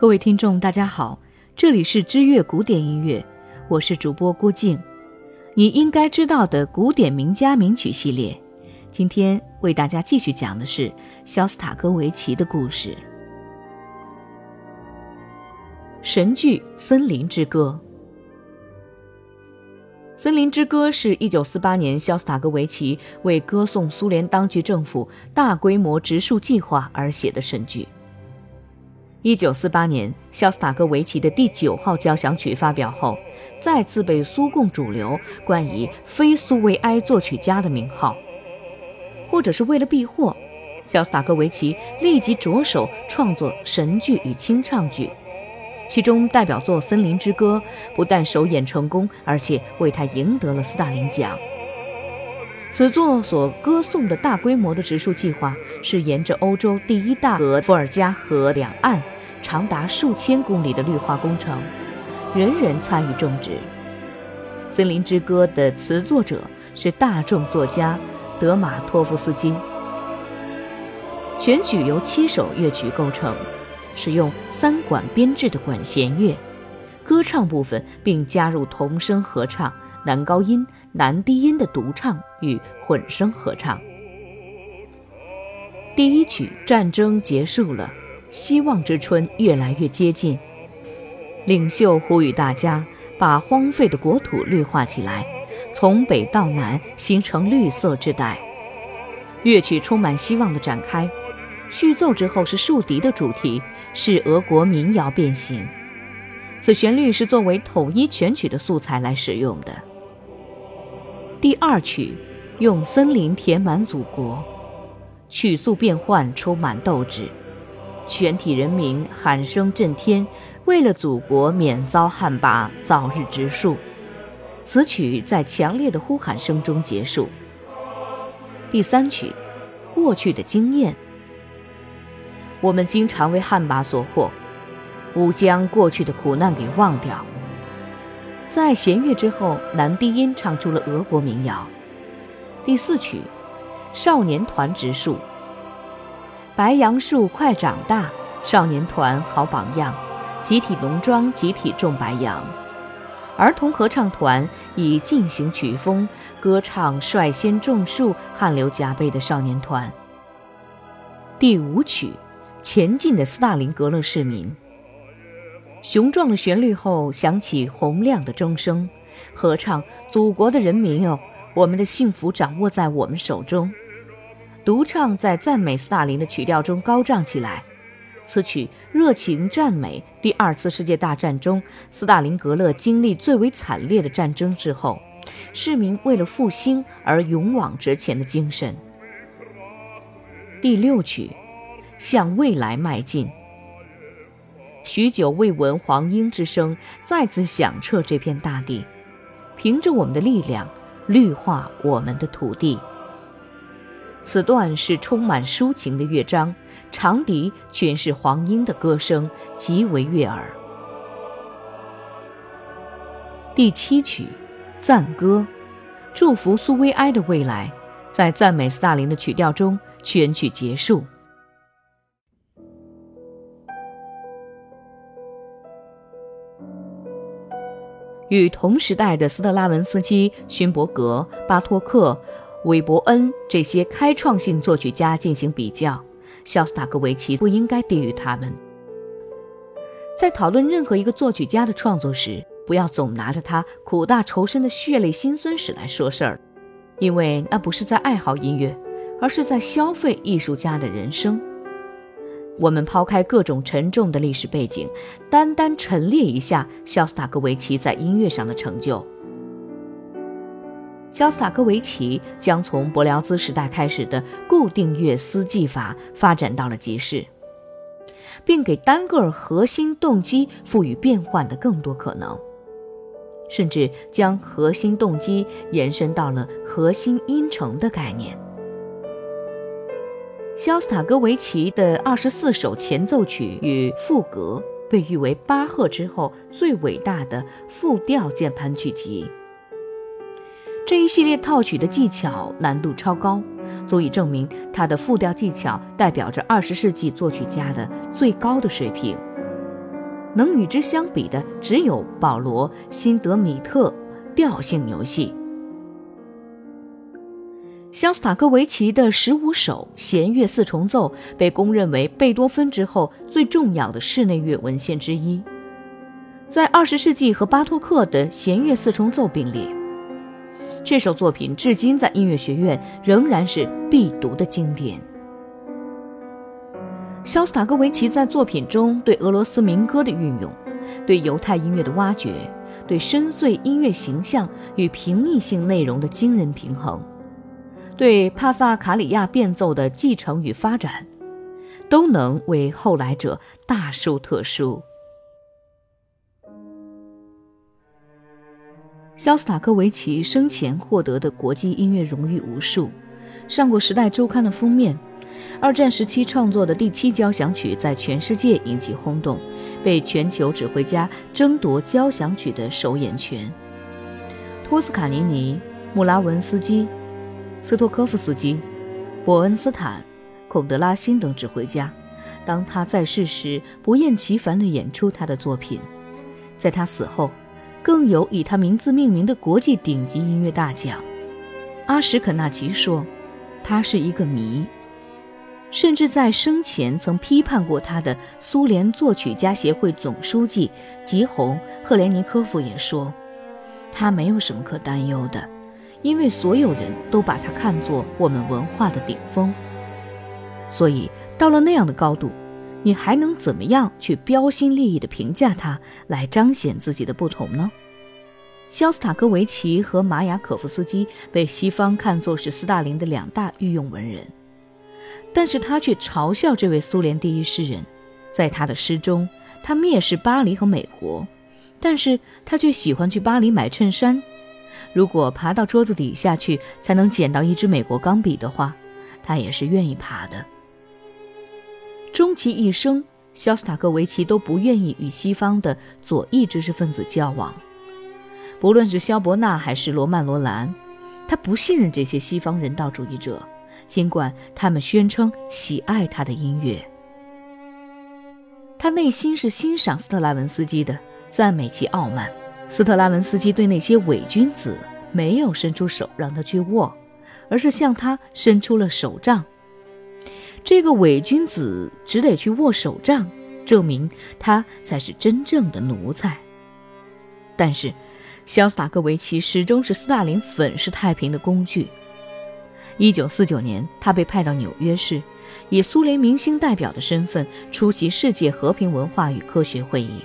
各位听众，大家好，这里是知乐古典音乐，我是主播郭静。你应该知道的古典名家名曲系列，今天为大家继续讲的是肖斯塔科维奇的故事。神剧《森林之歌》。《森林之歌》是一九四八年肖斯塔科维奇为歌颂苏联当局政府大规模植树计划而写的神剧。一九四八年，肖斯塔科维奇的第九号交响曲发表后，再次被苏共主流冠以非苏维埃作曲家的名号。或者是为了避祸，肖斯塔科维奇立即着手创作神剧与清唱剧，其中代表作《森林之歌》不但首演成功，而且为他赢得了斯大林奖。此作所歌颂的大规模的植树计划，是沿着欧洲第一大河伏尔加河两岸，长达数千公里的绿化工程，人人参与种植。《森林之歌》的词作者是大众作家德马托夫斯基。全曲由七首乐曲构成，使用三管编制的管弦乐，歌唱部分并加入童声合唱、男高音。男低音的独唱与混声合唱。第一曲，战争结束了，希望之春越来越接近。领袖呼吁大家把荒废的国土绿化起来，从北到南形成绿色之带。乐曲充满希望的展开，续奏之后是竖笛的主题，是俄国民谣变形。此旋律是作为统一全曲的素材来使用的。第二曲用森林填满祖国，曲速变换，充满斗志，全体人民喊声震天，为了祖国免遭旱魃，早日植树。此曲在强烈的呼喊声中结束。第三曲，过去的经验，我们经常为旱魃所惑，勿将过去的苦难给忘掉。在弦乐之后，男低音唱出了俄国民谣。第四曲，少年团植树。白杨树快长大，少年团好榜样，集体农庄，集体种白杨。儿童合唱团以进行曲风歌唱率先种树、汗流浃背的少年团。第五曲，前进的斯大林格勒市民。雄壮的旋律后，响起洪亮的钟声，合唱：“祖国的人民哟，我们的幸福掌握在我们手中。”独唱在赞美斯大林的曲调中高涨起来。此曲热情赞美第二次世界大战中斯大林格勒经历最为惨烈的战争之后，市民为了复兴而勇往直前的精神。第六曲，向未来迈进。许久未闻黄莺之声，再次响彻这片大地。凭着我们的力量，绿化我们的土地。此段是充满抒情的乐章，长笛诠释黄莺的歌声，极为悦耳。第七曲，赞歌，祝福苏维埃的未来，在赞美斯大林的曲调中，全曲结束。与同时代的斯特拉文斯基、勋伯格、巴托克、韦伯恩这些开创性作曲家进行比较，肖斯塔科维奇不应该低于他们。在讨论任何一个作曲家的创作时，不要总拿着他苦大仇深的血泪辛酸史来说事儿，因为那不是在爱好音乐，而是在消费艺术家的人生。我们抛开各种沉重的历史背景，单单陈列一下肖斯塔科维奇在音乐上的成就。肖斯塔科维奇将从柏辽兹时代开始的固定乐思技法发展到了极致，并给单个核心动机赋予变换的更多可能，甚至将核心动机延伸到了核心音程的概念。肖斯塔科维奇的二十四首前奏曲与赋格被誉为巴赫之后最伟大的复调键盘曲集。这一系列套曲的技巧难度超高，足以证明他的复调技巧代表着二十世纪作曲家的最高的水平。能与之相比的只有保罗·辛德米特调性游戏。肖斯塔科维奇的十五首弦乐四重奏被公认为贝多芬之后最重要的室内乐文献之一，在二十世纪和巴托克的弦乐四重奏并列。这首作品至今在音乐学院仍然是必读的经典。肖斯塔科维奇在作品中对俄罗斯民歌的运用，对犹太音乐的挖掘，对深邃音乐形象与平易性内容的惊人平衡。对帕萨卡里亚变奏的继承与发展，都能为后来者大书特书。肖斯塔科维奇生前获得的国际音乐荣誉无数，上过《时代周刊》的封面。二战时期创作的第七交响曲在全世界引起轰动，被全球指挥家争夺交响曲的首演权。托斯卡尼尼、穆拉文斯基。斯托科夫斯基、伯恩斯坦、孔德拉辛等指挥家，当他在世时不厌其烦地演出他的作品，在他死后，更有以他名字命名的国际顶级音乐大奖。阿什肯纳奇说，他是一个谜，甚至在生前曾批判过他的苏联作曲家协会总书记吉洪·赫连尼科夫也说，他没有什么可担忧的。因为所有人都把它看作我们文化的顶峰，所以到了那样的高度，你还能怎么样去标新立异地评价它，来彰显自己的不同呢？肖斯塔科维奇和马雅可夫斯基被西方看作是斯大林的两大御用文人，但是他却嘲笑这位苏联第一诗人，在他的诗中，他蔑视巴黎和美国，但是他却喜欢去巴黎买衬衫。如果爬到桌子底下去才能捡到一支美国钢笔的话，他也是愿意爬的。终其一生，肖斯塔科维奇都不愿意与西方的左翼知识分子交往，不论是肖伯纳还是罗曼罗兰，他不信任这些西方人道主义者，尽管他们宣称喜爱他的音乐。他内心是欣赏斯特拉文斯基的，赞美其傲慢。斯特拉文斯基对那些伪君子没有伸出手让他去握，而是向他伸出了手杖。这个伪君子只得去握手杖，证明他才是真正的奴才。但是，肖斯塔科维奇始终是斯大林粉饰太平的工具。一九四九年，他被派到纽约市，以苏联明星代表的身份出席世界和平文化与科学会议。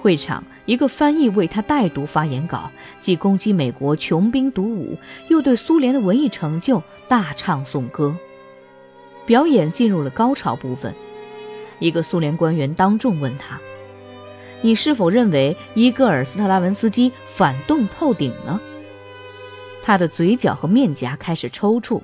会场，一个翻译为他代读发言稿，既攻击美国穷兵黩武，又对苏联的文艺成就大唱颂歌。表演进入了高潮部分，一个苏联官员当众问他：“你是否认为伊戈尔·斯特拉文斯基反动透顶呢？”他的嘴角和面颊开始抽搐，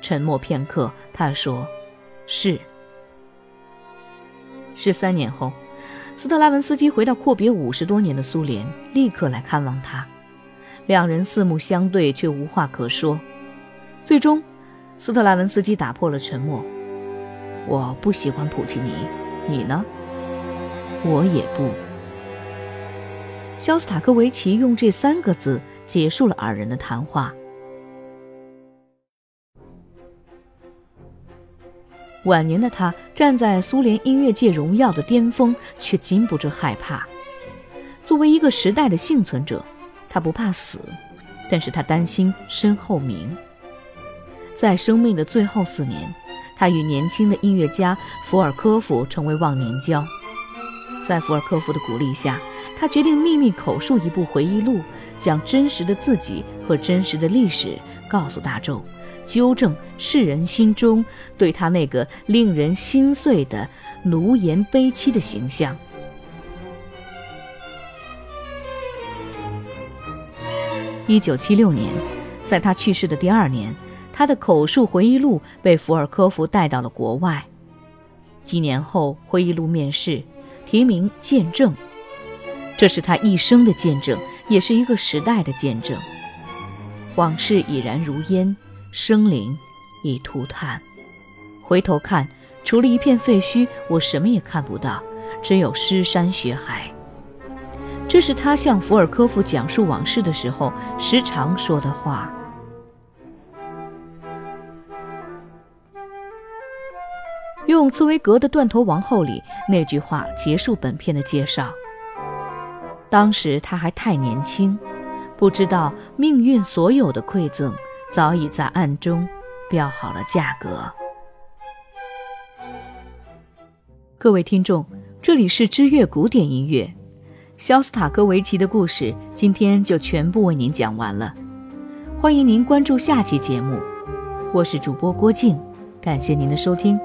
沉默片刻，他说：“是。”十三年后。斯特拉文斯基回到阔别五十多年的苏联，立刻来看望他。两人四目相对，却无话可说。最终，斯特拉文斯基打破了沉默：“我不喜欢普契尼，你呢？”“我也不。”肖斯塔科维奇用这三个字结束了二人的谈话。晚年的他站在苏联音乐界荣耀的巅峰，却禁不住害怕。作为一个时代的幸存者，他不怕死，但是他担心身后名。在生命的最后四年，他与年轻的音乐家福尔科夫成为忘年交。在福尔科夫的鼓励下，他决定秘密口述一部回忆录，将真实的自己和真实的历史告诉大众。纠正世人心中对他那个令人心碎的奴颜卑膝的形象。一九七六年，在他去世的第二年，他的口述回忆录被福尔科夫带到了国外。几年后，回忆录面世，题名《见证》，这是他一生的见证，也是一个时代的见证。往事已然如烟。生灵已涂炭，回头看，除了一片废墟，我什么也看不到。只有尸山血海。这是他向福尔科夫讲述往事的时候时常说的话。用茨威格的《断头王后》里那句话结束本片的介绍。当时他还太年轻，不知道命运所有的馈赠早已在暗中标好了价格。各位听众，这里是知乐古典音乐。肖斯塔科维奇的故事今天就全部为您讲完了，欢迎您关注下期节目。我是主播郭静，感谢您的收听。